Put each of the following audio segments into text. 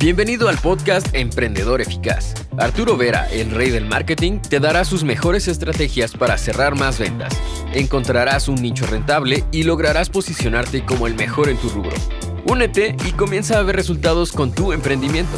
Bienvenido al podcast Emprendedor Eficaz. Arturo Vera, el rey del marketing, te dará sus mejores estrategias para cerrar más ventas. Encontrarás un nicho rentable y lograrás posicionarte como el mejor en tu rubro. Únete y comienza a ver resultados con tu emprendimiento.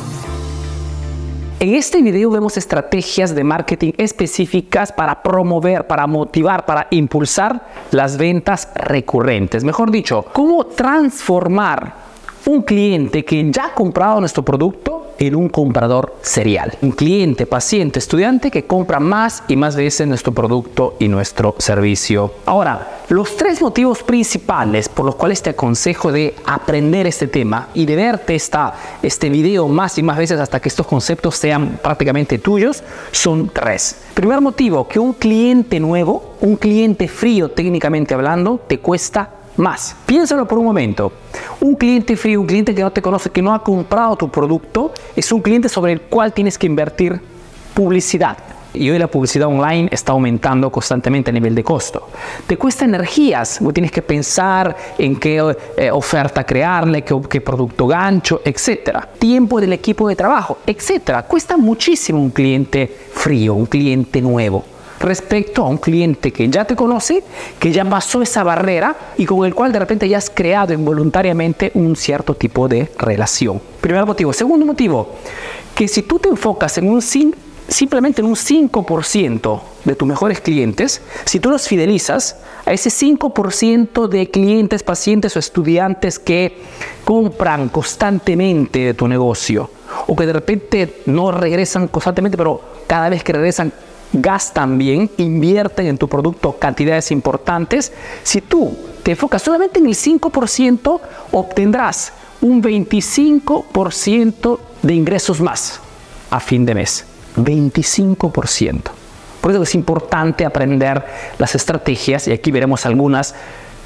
En este video vemos estrategias de marketing específicas para promover, para motivar, para impulsar las ventas recurrentes. Mejor dicho, cómo transformar un cliente que ya ha comprado nuestro producto en un comprador serial. Un cliente, paciente, estudiante que compra más y más veces nuestro producto y nuestro servicio. Ahora, los tres motivos principales por los cuales te aconsejo de aprender este tema y de verte esta, este video más y más veces hasta que estos conceptos sean prácticamente tuyos son tres. Primer motivo, que un cliente nuevo, un cliente frío técnicamente hablando, te cuesta más. Piénsalo por un momento. Un cliente frío, un cliente que no te conoce, que no ha comprado tu producto, es un cliente sobre el cual tienes que invertir publicidad. Y hoy la publicidad online está aumentando constantemente a nivel de costo. Te cuesta energías, tienes que pensar en qué eh, oferta crearle, qué, qué, producto gancho, etc. Tiempo del equipo de trabajo, etc. Cuesta muchísimo un cliente frío, un cliente nuevo respecto a un cliente que ya te conoce, que ya pasó esa barrera y con el cual de repente ya has creado involuntariamente un cierto tipo de relación. Primer motivo. Segundo motivo, que si tú te enfocas en un simplemente en un 5% de tus mejores clientes, si tú los fidelizas a ese 5% de clientes, pacientes o estudiantes que compran constantemente de tu negocio o que de repente no regresan constantemente, pero cada vez que regresan gastan bien, invierten en tu producto cantidades importantes. Si tú te enfocas solamente en el 5%, obtendrás un 25% de ingresos más a fin de mes. 25%. Por eso es importante aprender las estrategias, y aquí veremos algunas,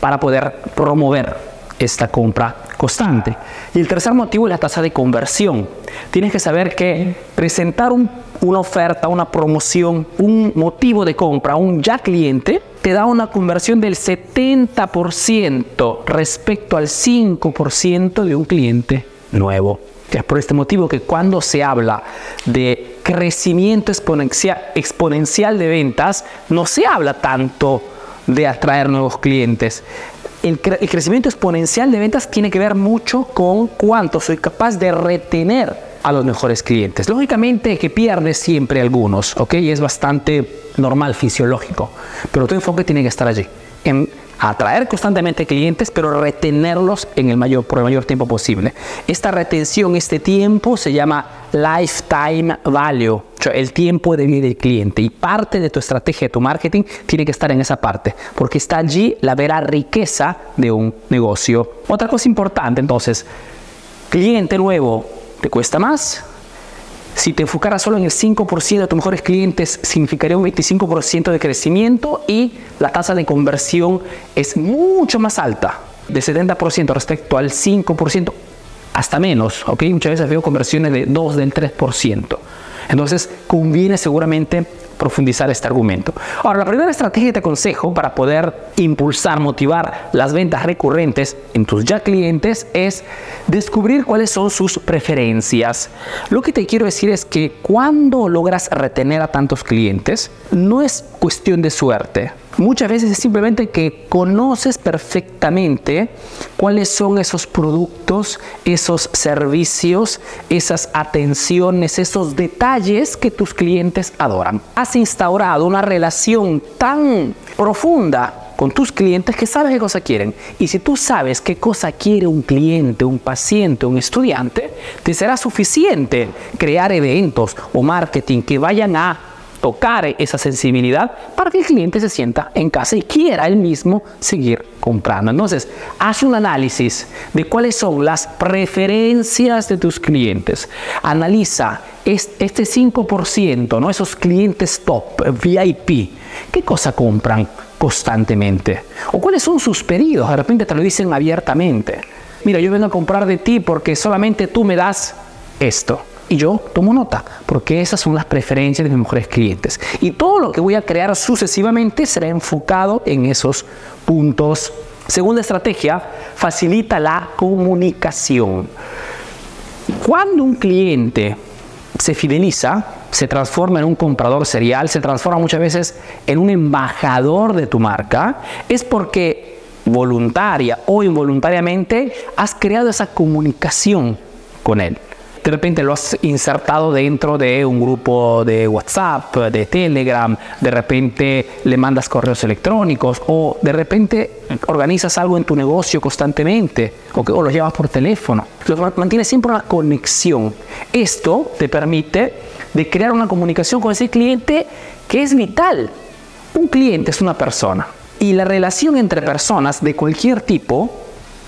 para poder promover esta compra constante. Y el tercer motivo es la tasa de conversión. Tienes que saber que presentar una oferta, una promoción, un motivo de compra a un ya cliente te da una conversión del 70% respecto al 5% de un cliente nuevo. Es por este motivo que cuando se habla de crecimiento exponencial, exponencial de ventas, no se habla tanto de atraer nuevos clientes, el, crecimiento exponencial de ventas tiene que ver mucho con cuánto soy capaz de retener a los mejores clientes. Lógicamente que pierdes siempre algunos, ¿ok? Y es bastante normal, fisiológico, pero tu enfoque tiene que estar allí, en atraer constantemente clientes, pero retenerlos en el mayor, por el mayor tiempo posible. Esta retención, este tiempo se llama lifetime value, el tiempo de vida del cliente. Y parte de tu estrategia, de tu marketing, tiene que estar en esa parte, porque está allí la vera riqueza de un negocio. Otra cosa importante, entonces, cliente nuevo, ¿te cuesta más? Si te enfocaras solo en el 5% de tus mejores clientes, significaría un 25% de crecimiento y la tasa de conversión es mucho más alta, de 70% respecto al 5%, hasta menos, ¿ok? Muchas veces veo conversiones de 2, del 3%. Entonces, conviene seguramente profundizar este argumento. Ahora, la primera estrategia que te aconsejo para poder impulsar, motivar las ventas recurrentes en tus ya clientes es descubrir cuáles son sus preferencias. Lo que te quiero decir es que cuando logras retener a tantos clientes, no es cuestión de suerte. Muchas veces es simplemente que conoces perfectamente cuáles son esos productos, esos servicios, esas atenciones, esos detalles que tus clientes adoran. Has instaurado una relación tan profunda con tus clientes que sabes qué cosa quieren. Y si tú sabes qué cosa quiere un cliente, un paciente, un estudiante, te será suficiente crear eventos o marketing que vayan a tocar esa sensibilidad para que el cliente se sienta en casa y quiera él mismo seguir comprando. Entonces, haz un análisis de cuáles son las preferencias de tus clientes. Analiza este 5%, ¿no? esos clientes top, VIP, ¿qué cosa compran constantemente? ¿O cuáles son sus pedidos? De repente te lo dicen abiertamente. Mira, yo vengo a comprar de ti porque solamente tú me das esto y yo tomo nota, porque esas son las preferencias de mis mejores clientes. Y todo lo que voy a crear sucesivamente será enfocado en esos puntos. Segunda estrategia, facilita la comunicación. Cuando un cliente se fideliza, se transforma en un comprador serial, se transforma muchas veces en un embajador de tu marca, es porque voluntaria o involuntariamente has creado esa comunicación con él de repente lo has insertado dentro de un grupo de WhatsApp, de Telegram, de repente le mandas correos electrónicos o de repente organizas algo en tu negocio constantemente o, lo llevas por teléfono. Mantienes siempre una conexión. Esto te permite de crear una comunicación con ese cliente que es vital. Un cliente es una persona y la relación entre personas de cualquier tipo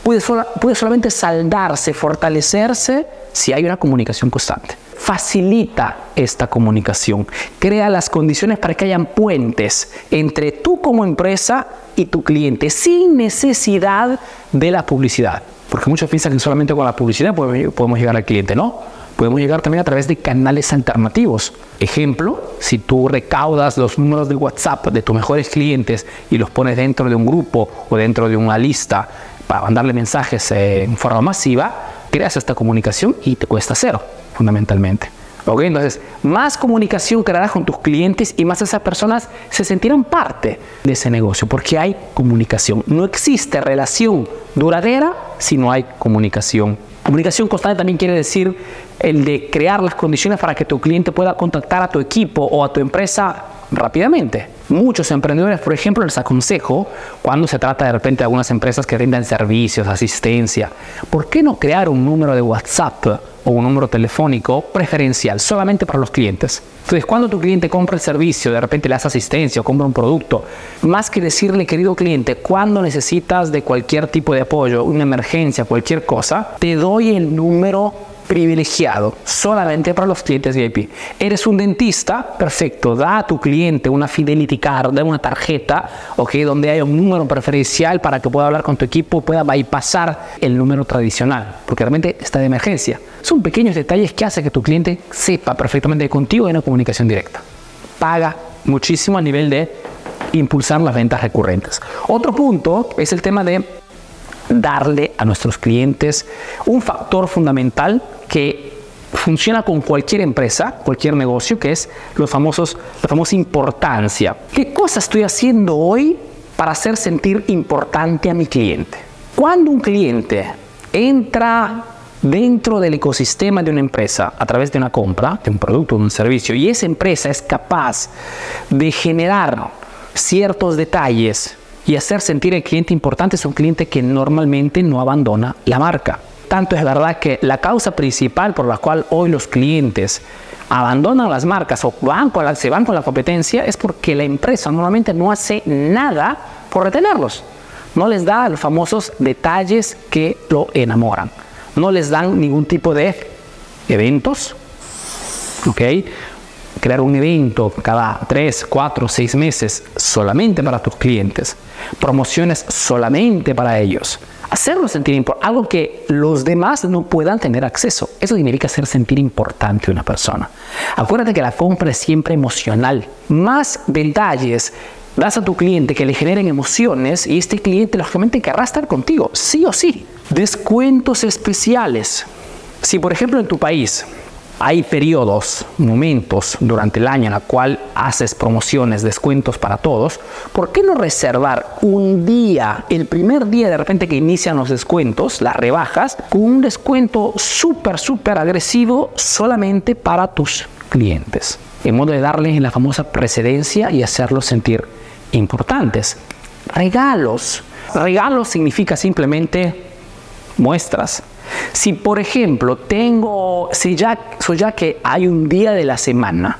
puede solamente saldarse, fortalecerse si hay una comunicación constante. Facilita esta comunicación, crea las condiciones para que hayan puentes entre tú como empresa y tu cliente sin necesidad de la publicidad. Porque muchos piensan que solamente con la publicidad podemos llegar al cliente, ¿no? Podemos llegar también a través de canales alternativos. Ejemplo, si tú recaudas los números de WhatsApp de tus mejores clientes y los pones dentro de un grupo o dentro de una lista para mandarle mensajes en forma masiva, creas esta comunicación y te cuesta cero, fundamentalmente. ¿Ok? Entonces, más comunicación crearás con tus clientes y más esas personas se sentirán parte de ese negocio, porque hay comunicación. No existe relación duradera si no hay comunicación. Comunicación constante también quiere decir el de crear las condiciones para que tu cliente pueda contactar a tu equipo o a tu empresa rápidamente. Muchos emprendedores, por ejemplo, les aconsejo, cuando se trata de repente de algunas empresas que brindan servicios, asistencia, ¿por qué no crear un número de WhatsApp o un número telefónico preferencial solamente para los clientes? Entonces, cuando tu cliente compra el servicio, de repente le hace asistencia o compra un producto, más que decirle, querido cliente, cuando necesitas de cualquier tipo de apoyo, una emergencia, cualquier cosa, te doy el número privilegiado solamente para los clientes VIP. Eres un dentista, perfecto, da a tu cliente una Fidelity Card, una tarjeta, okay, donde hay un número preferencial para que pueda hablar con tu equipo, pueda bypassar el número tradicional, porque realmente está de emergencia. Son pequeños detalles que hacen que tu cliente sepa perfectamente contigo en una comunicación directa. Paga muchísimo a nivel de impulsar las ventas recurrentes. Otro punto es el tema de darle a nuestros clientes un factor fundamental que funciona con cualquier empresa, cualquier negocio, que es los famosos, la famosa importancia. ¿Qué cosa estoy haciendo hoy para hacer sentir importante a mi cliente? Cuando un cliente entra dentro del ecosistema de una empresa a través de una compra, de un producto, de un servicio, y esa empresa es capaz de generar ciertos detalles y hacer sentir al cliente importante es un cliente que normalmente no abandona la marca. Tanto es verdad que la causa principal por la cual hoy los clientes abandonan las marcas o van se van con la competencia es porque la empresa normalmente no hace nada por retenerlos. No les da los famosos detalles que lo enamoran. No les dan ningún tipo de eventos, ¿ok? crear un evento cada 3, 4, 6 meses solamente para tus clientes, promociones solamente para ellos, hacerlo sentir importante, algo que los demás no puedan tener acceso. Eso significa hacer sentir importante a una persona. Acuérdate que la compra es siempre emocional. Más detalles das a tu cliente que le generen emociones y este cliente lógicamente querrá estar contigo, sí o sí. Descuentos especiales. Si por ejemplo en tu país hay periodos, momentos durante el año en el cual haces promociones, descuentos para todos, ¿por qué no reservar un día, el primer día de repente que inician los descuentos, las rebajas, con un descuento súper, súper agresivo solamente para tus clientes? En modo de darles la famosa precedencia y hacerlos sentir importantes. Regalos. Regalos significa simplemente muestras si por ejemplo tengo, si ya, ya que hay un día de la semana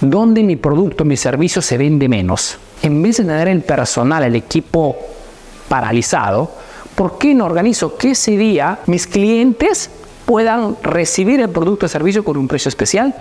donde mi producto, mi servicio se vende menos, en vez de tener el personal, el equipo paralizado, ¿por qué no organizo que ese día mis clientes puedan recibir el producto o servicio con un precio especial?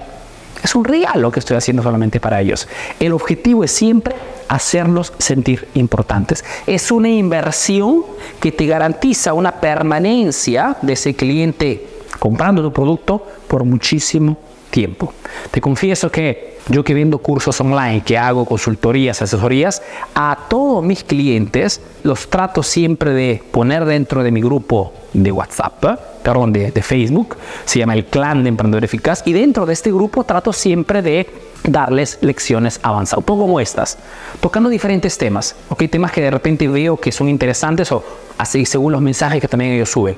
Es un regalo que estoy haciendo solamente para ellos. El objetivo es siempre hacerlos sentir importantes. Es una inversión que te garantiza una permanencia de ese cliente comprando tu producto por muchísimo tiempo. Te confieso que yo que vendo cursos online, que hago consultorías, asesorías, a todos mis clientes los trato siempre de poner dentro de mi grupo de WhatsApp perdón, de, de Facebook, se llama el Clan de Emprendedor Eficaz, y dentro de este grupo trato siempre de darles lecciones avanzadas, un poco como estas, tocando diferentes temas, ¿ok? Temas que de repente veo que son interesantes o así según los mensajes que también ellos suben.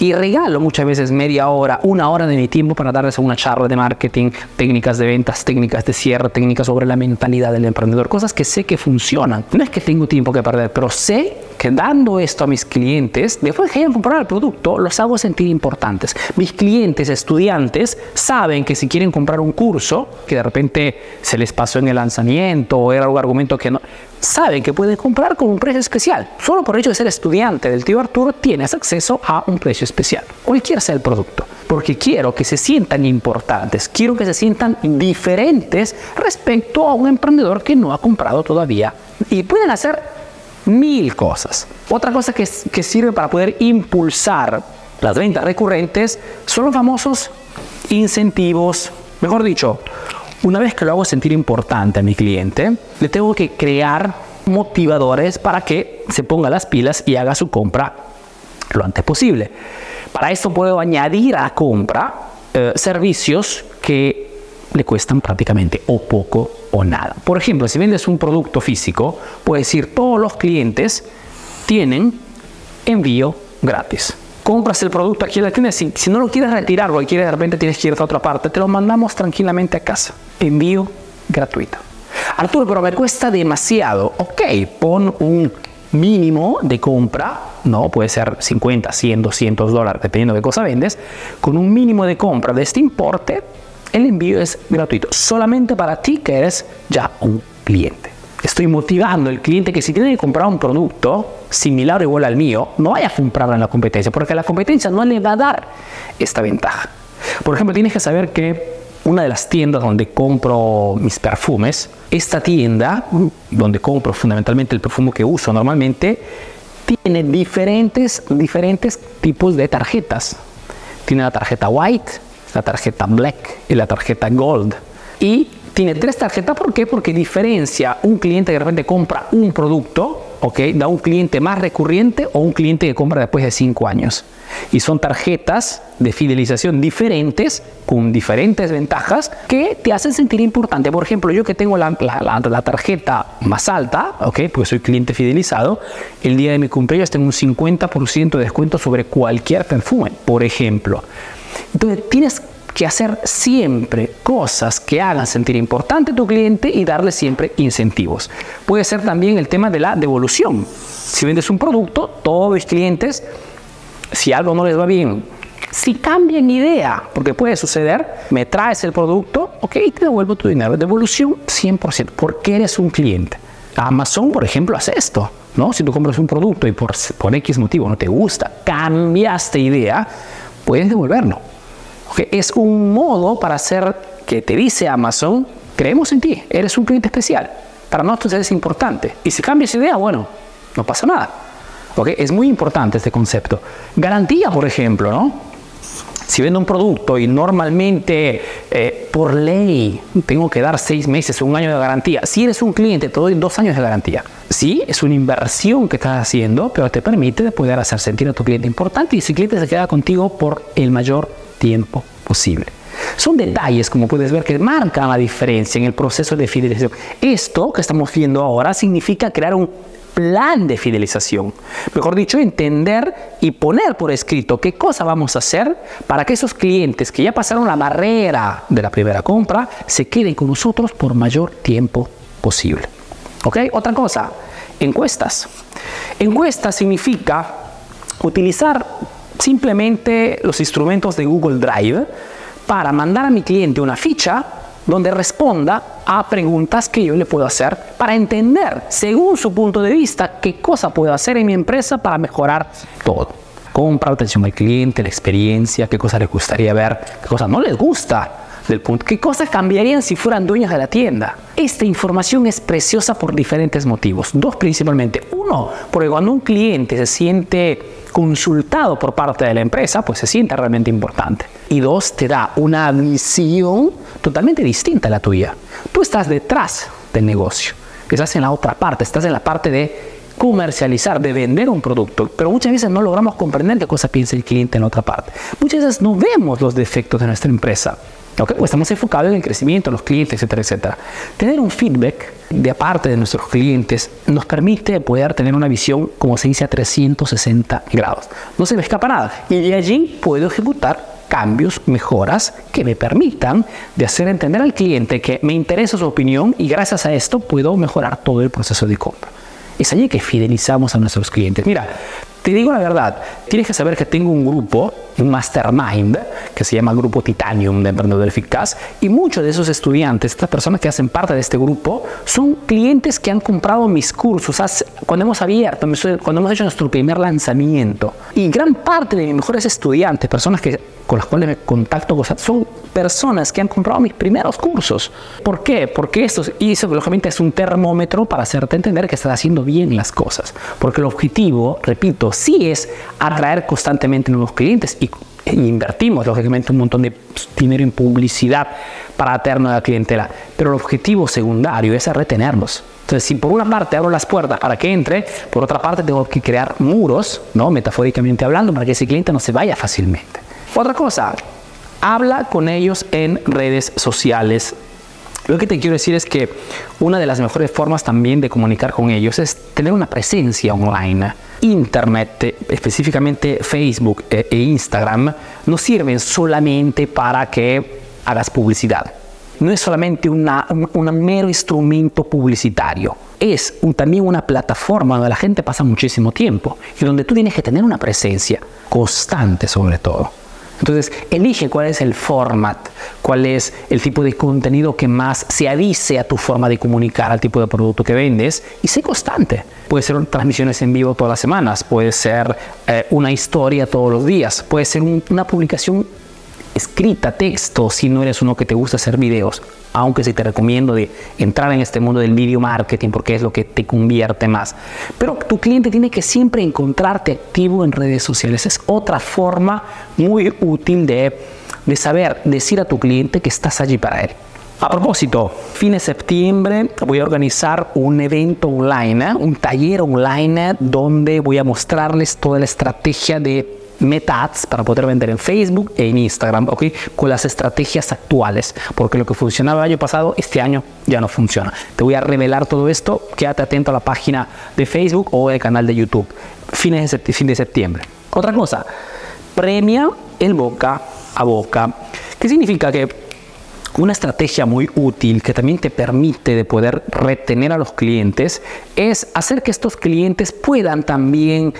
Y regalo muchas veces media hora, una hora de mi tiempo para darles una charla de marketing, técnicas de ventas, técnicas de cierre, técnicas sobre la mentalidad del emprendedor, cosas que sé que funcionan. No es que tengo tiempo que perder, pero sé que dando esto a mis clientes, después que hayan comprado el producto, los hago sentir importantes. Mis clientes, estudiantes, saben que si quieren comprar un curso, que de repente se les pasó en el lanzamiento o era algún argumento que no, saben que pueden comprar con un precio especial. Solo por el hecho de ser estudiante del tío Arturo tienes acceso a un precio especial, cualquier sea el producto. Porque quiero que se sientan importantes, quiero que se sientan diferentes respecto a un emprendedor que no ha comprado todavía. Y pueden hacer mil cosas. Otra cosa que, que sirve para poder impulsar las ventas recurrentes son los famosos incentivos, mejor dicho, una vez que lo hago sentir importante a mi cliente, le tengo que crear motivadores para que se ponga las pilas y haga su compra lo antes posible. Para esto puedo añadir a compra eh, servicios que le cuestan prácticamente o poco o nada. Por ejemplo, si vendes un producto físico, puedes decir todos los clientes tienen envío gratis compras el producto aquí en la. Si, no lo quieres retirar o quieres de repente tienes que ir a otra parte, te lo mandamos tranquilamente a casa. Envío gratuito. Arturo, pero me cuesta demasiado. Ok, pon un mínimo de compra, no puede ser 50, 100, 200 dólares, dependiendo de qué cosa vendes. Con un mínimo de compra de este importe, el envío es gratuito, solamente para ti que eres ya un cliente estoy motivando al cliente que si tiene que comprar un producto similar o igual al mío, no vaya a comprarlo en la competencia, porque la competencia no le va a dar esta ventaja. Por ejemplo, tienes que saber que una de las tiendas donde compro mis perfumes, esta tienda, donde compro fundamentalmente el perfume que uso normalmente, tiene diferentes, diferentes tipos de tarjetas. Tiene la tarjeta white, la tarjeta black y la tarjeta gold. Y tiene tres tarjetas. ¿Por qué? Porque diferencia un cliente que de repente compra un producto, ¿ok? Da un cliente más recurrente o un cliente que compra después de cinco años. Y son tarjetas de fidelización diferentes, con diferentes ventajas, que te hacen sentir importante. Por ejemplo, yo que tengo la, la, tarjeta más alta, ¿ok? Porque soy cliente fidelizado, el día de mi cumpleaños tengo un 50% de descuento sobre cualquier perfume, por ejemplo. Entonces, tienes que hacer siempre cosas que hagan sentir importante a tu cliente y darle siempre incentivos. Puede ser también el tema de la devolución. Si vendes un producto, todos los clientes, si algo no les va bien, si cambian idea, porque puede suceder, me traes el producto, ok, te devuelvo tu dinero. Devolución 100%, porque eres un cliente. Amazon, por ejemplo, hace esto. ¿no? Si tú compras un producto y por, por X motivo no te gusta, cambiaste idea, puedes devolverlo es un modo para hacer que te dice Amazon, creemos en ti, eres un cliente especial. Para nosotros eres importante. Y si cambias idea, bueno, no pasa nada. ¿Okay? Es muy importante este concepto. Garantía, por ejemplo, ¿no? Si vendo un producto y normalmente eh, por ley tengo que dar seis meses o un año de garantía, si eres un cliente te doy dos años de garantía. Sí, es una inversión que estás haciendo, pero te permite poder hacer sentir a tu cliente importante y ese cliente se queda contigo por el mayor tiempo posible. Son detalles, como puedes ver, que marcan la diferencia en el proceso de fidelización. Esto que estamos viendo ahora significa crear un plan de fidelización. Mejor dicho, entender y poner por escrito qué cosa vamos a hacer para que esos clientes que ya pasaron la barrera de la primera compra se queden con nosotros por mayor tiempo posible. ¿Ok? Otra cosa, encuestas. Encuestas significa utilizar simplemente los instrumentos de Google Drive para mandar a mi cliente una ficha donde responda a preguntas que yo le puedo hacer para entender, según su punto de vista, qué cosa puedo hacer en mi empresa para mejorar todo. Compra, atención al cliente, la experiencia, qué cosa les gustaría ver, qué cosa no les gusta del punto. ¿Qué cosas cambiarían si fueran dueños de la tienda? Esta información es preciosa por diferentes motivos. Dos principalmente. Uno, porque cuando un cliente se siente consultado por parte de la empresa, pues se siente realmente importante. Y dos, te da una visión totalmente distinta a la tuya. Tú estás detrás del negocio, estás en la otra parte, estás en la parte de comercializar, de vender un producto, pero muchas veces no logramos comprender qué cosa piensa el cliente en otra parte. Muchas veces no vemos los defectos de nuestra empresa. Okay, pues estamos enfocados en el crecimiento, los clientes, etcétera, etcétera. Tener un feedback de aparte de nuestros clientes nos permite poder tener una visión, como se dice, a 360 grados. No se me escapa nada. Y de allí puedo ejecutar cambios, mejoras que me permitan de hacer entender al cliente que me interesa su opinión y gracias a esto puedo mejorar todo el proceso de compra. Es allí que fidelizamos a nuestros clientes. Mira, te digo la verdad, tienes que saber que tengo un grupo, un mastermind, que se llama Grupo Titanium de Emprendedor Eficaz, y muchos de esos estudiantes, estas personas que hacen parte de este grupo, son clientes que han comprado mis cursos cuando hemos abierto, cuando hemos hecho nuestro primer lanzamiento. Y gran parte de mis mejores estudiantes, personas que, con las cuales me contacto, son personas que han comprado mis primeros cursos. ¿Por qué? Porque esto, y eso lógicamente es un termómetro para hacerte entender que estás haciendo bien las cosas. Porque el objetivo, repito, sí es atraer constantemente nuevos clientes y, invertimos lógicamente un montón de dinero en publicidad para atraer nueva clientela, pero el objetivo secundario es retenerlos. Entonces, si por una parte abro las puertas para que entre, por otra parte tengo que crear muros, ¿no? metafóricamente hablando, para que ese cliente no se vaya fácilmente. Otra cosa, habla con ellos en redes sociales lo que te quiero decir es que una de las mejores formas también de comunicar con ellos es tener una presencia online. Internet, específicamente Facebook e, e Instagram, no sirven solamente para que hagas publicidad. No es solamente un mero instrumento publicitario, es también una plataforma donde la gente pasa muchísimo tiempo y donde tú tienes que tener una presencia constante sobre todo. Entonces, elige cuál es el format, cuál es el tipo de contenido que más se adice a tu forma de comunicar al tipo de producto que vendes y sé constante. Puede ser transmisiones en vivo todas las semanas, puede ser eh, una historia todos los días, puede ser una publicación escrita, texto, si no eres uno que te gusta hacer videos, aunque sí te recomiendo de entrar en este mundo del video marketing porque es lo que te convierte más. Pero tu cliente tiene que siempre encontrarte activo en redes sociales. Es otra forma muy útil de, de saber decir a tu cliente que estás allí para él. A propósito, fin de septiembre voy a organizar un evento online, ¿eh? un taller online donde voy a mostrarles toda la estrategia de meta ads para poder vender en Facebook e en Instagram, ¿ok? Con las estrategias actuales, porque lo que funcionaba el año pasado, este año ya no funciona. Te voy a revelar todo esto, quédate atento a la página de Facebook o el canal de YouTube, fines de fin de septiembre. Otra cosa, premia el boca a boca. ¿Qué significa que una estrategia muy útil que también te permite de poder retener a los clientes es hacer que estos clientes puedan también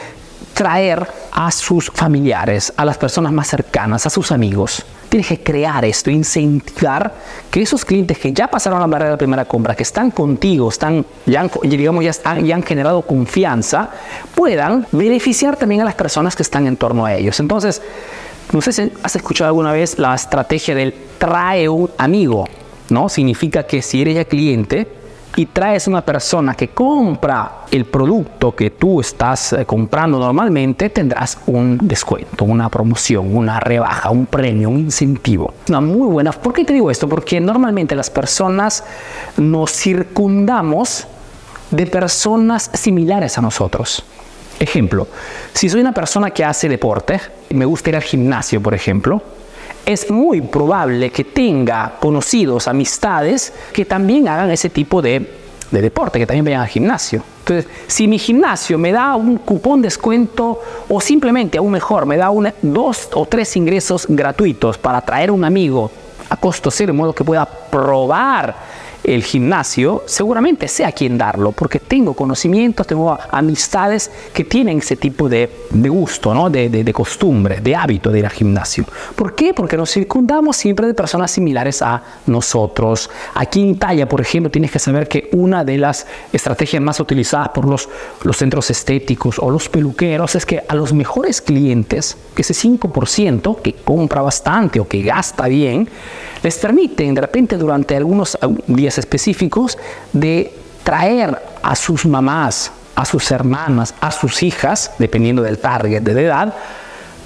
traer a sus familiares, a las personas más cercanas, a sus amigos. Tienes que crear esto, incentivar que esos clientes que ya pasaron la barrera de la primera compra, que están contigo, están, ya, digamos, ya, ya han generado confianza, puedan beneficiar también a las personas que están en torno a ellos. Entonces, no sé si has escuchado alguna vez la estrategia del trae un amigo, ¿no? Significa que si eres ya cliente, y traes una persona que compra el producto que tú estás eh, comprando normalmente, tendrás un descuento, una promoción, una rebaja, un premio, un incentivo. Una muy buena. ¿Por qué te digo esto? Porque normalmente las personas nos circundamos de personas similares a nosotros. Ejemplo, si soy una persona que hace deporte, me gusta ir al gimnasio, por ejemplo, es muy probable que tenga conocidos, amistades, que también hagan ese tipo de, deporte, que también vayan al gimnasio. Entonces, si mi gimnasio me da un cupón descuento o simplemente aún mejor, me da dos o tres ingresos gratuitos para traer un amigo a costo cero, de modo que pueda probar el gimnasio, seguramente sé a quién darlo, porque tengo conocimientos, tengo amistades que tienen ese tipo de, gusto, ¿no? de, de, costumbre, de hábito de ir al gimnasio. ¿Por qué? Porque nos circundamos siempre de personas similares a nosotros. Aquí en Italia, por ejemplo, tienes que saber que una de las estrategias más utilizadas por los, los centros estéticos o los peluqueros es que a los mejores clientes, ese 5% que compra bastante o que gasta bien, les permiten de repente durante algunos días específicos de traer a sus mamás, a sus hermanas, a sus hijas, dependiendo del target de edad,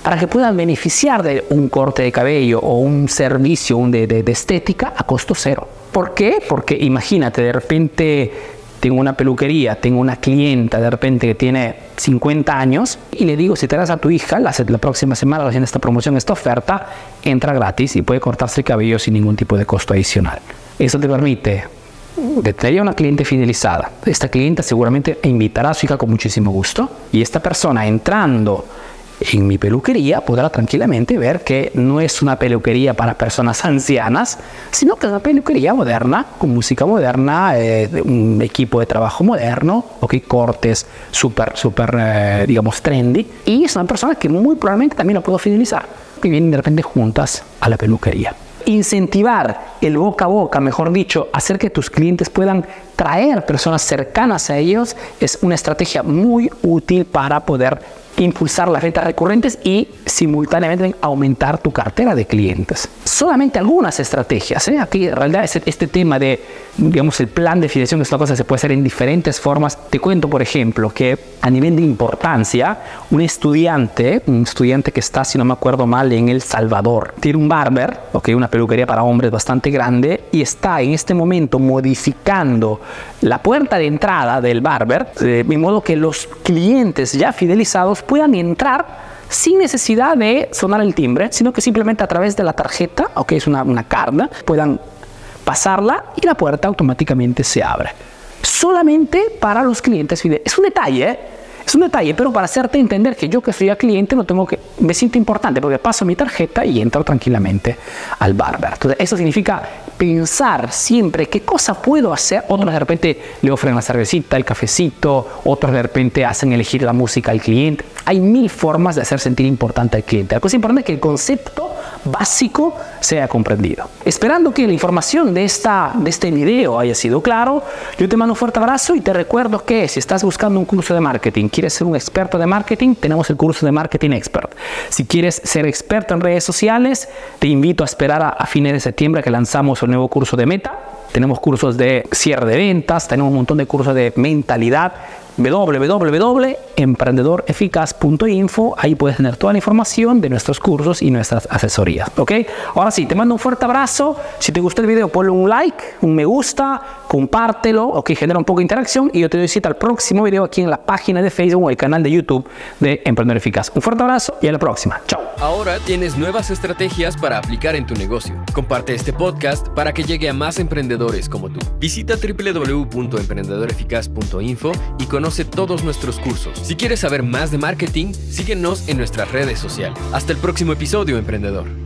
para que puedan beneficiar de un corte de cabello o un servicio de, de, estética a costo cero. ¿Por qué? Porque imagínate, de repente tengo una peluquería, tengo una clienta de repente que tiene 50 años y le digo, si das a tu hija, la, la próxima semana haciendo esta promoción, esta oferta, entra gratis y puede cortarse el cabello sin ningún tipo de costo adicional. Eso te permite de tener una cliente fidelizada. Esta cliente seguramente invitará a su hija con muchísimo gusto y esta persona entrando en mi peluquería podrá tranquilamente ver que no es una peluquería para personas ancianas, sino que es una peluquería moderna, con música moderna, eh, un equipo de trabajo moderno, okay, cortes súper, súper, eh, digamos, trendy. Y es una persona que muy probablemente también la puedo fidelizar, que vienen de repente juntas a la peluquería incentivar el boca a boca, mejor dicho, hacer que tus clientes puedan traer personas cercanas a ellos, es una estrategia muy útil para poder impulsar las ventas recurrentes y simultáneamente aumentar tu cartera de clientes. Solamente algunas estrategias. ¿eh? Aquí en realidad este, este tema de, digamos, el plan de fidelización es una cosa que se puede hacer en diferentes formas. Te cuento, por ejemplo, que a nivel de importancia, un estudiante, un estudiante que está, si no me acuerdo mal, en El Salvador, tiene un barber, okay, una peluquería para hombres bastante grande, y está en este momento modificando la puerta de entrada del barber, de modo que los clientes ya fidelizados puedan entrar sin necesidad de sonar el timbre, sino que simplemente a través de la tarjeta, o que es una, una carta, puedan pasarla y la puerta automáticamente se abre. Solamente para los clientes fidelizados. Es un detalle, ¿eh? Es un detalle, pero para hacerte entender que yo que soy cliente no tengo que, me siento importante porque paso mi tarjeta y entro tranquilamente al barber. Entonces, eso significa pensar siempre qué cosa puedo hacer. Otros de repente le ofrecen la cervecita, el cafecito, otros de repente hacen elegir la música al cliente. Hay mil formas de hacer sentir importante al cliente. La cosa importante es que el concepto básico sea comprendido. Esperando que la información de, esta, de este video haya sido claro, yo te mando un fuerte abrazo y te recuerdo que si estás buscando un curso de marketing, quieres ser un experto de marketing, tenemos el curso de Marketing Expert. Si quieres ser experto en redes sociales, te invito a esperar a, a fines de septiembre que lanzamos el nuevo curso de Meta. Tenemos cursos de cierre de ventas, tenemos un montón de cursos de mentalidad, www.emprendedoreficaz.info. Ahí puedes tener toda la información de nuestros cursos y nuestras asesorías. ¿Ok? Ahora sí, te mando un fuerte abrazo. Si te gustó el video, ponle un like, un me gusta, compártelo, ok, genera un poco de interacción y yo te doy cita al próximo video aquí en la página de Facebook o el canal de YouTube de Emprendedor Eficaz. Un fuerte abrazo y a la próxima. Chao. Ahora tienes nuevas estrategias para aplicar en tu negocio. Comparte este podcast para que llegue a más como tú. Visita www.emprendedoreficaz.info y conoce todos nuestros cursos. Si quieres saber más de marketing, síguenos en nuestras redes sociales. Hasta el próximo episodio, emprendedor.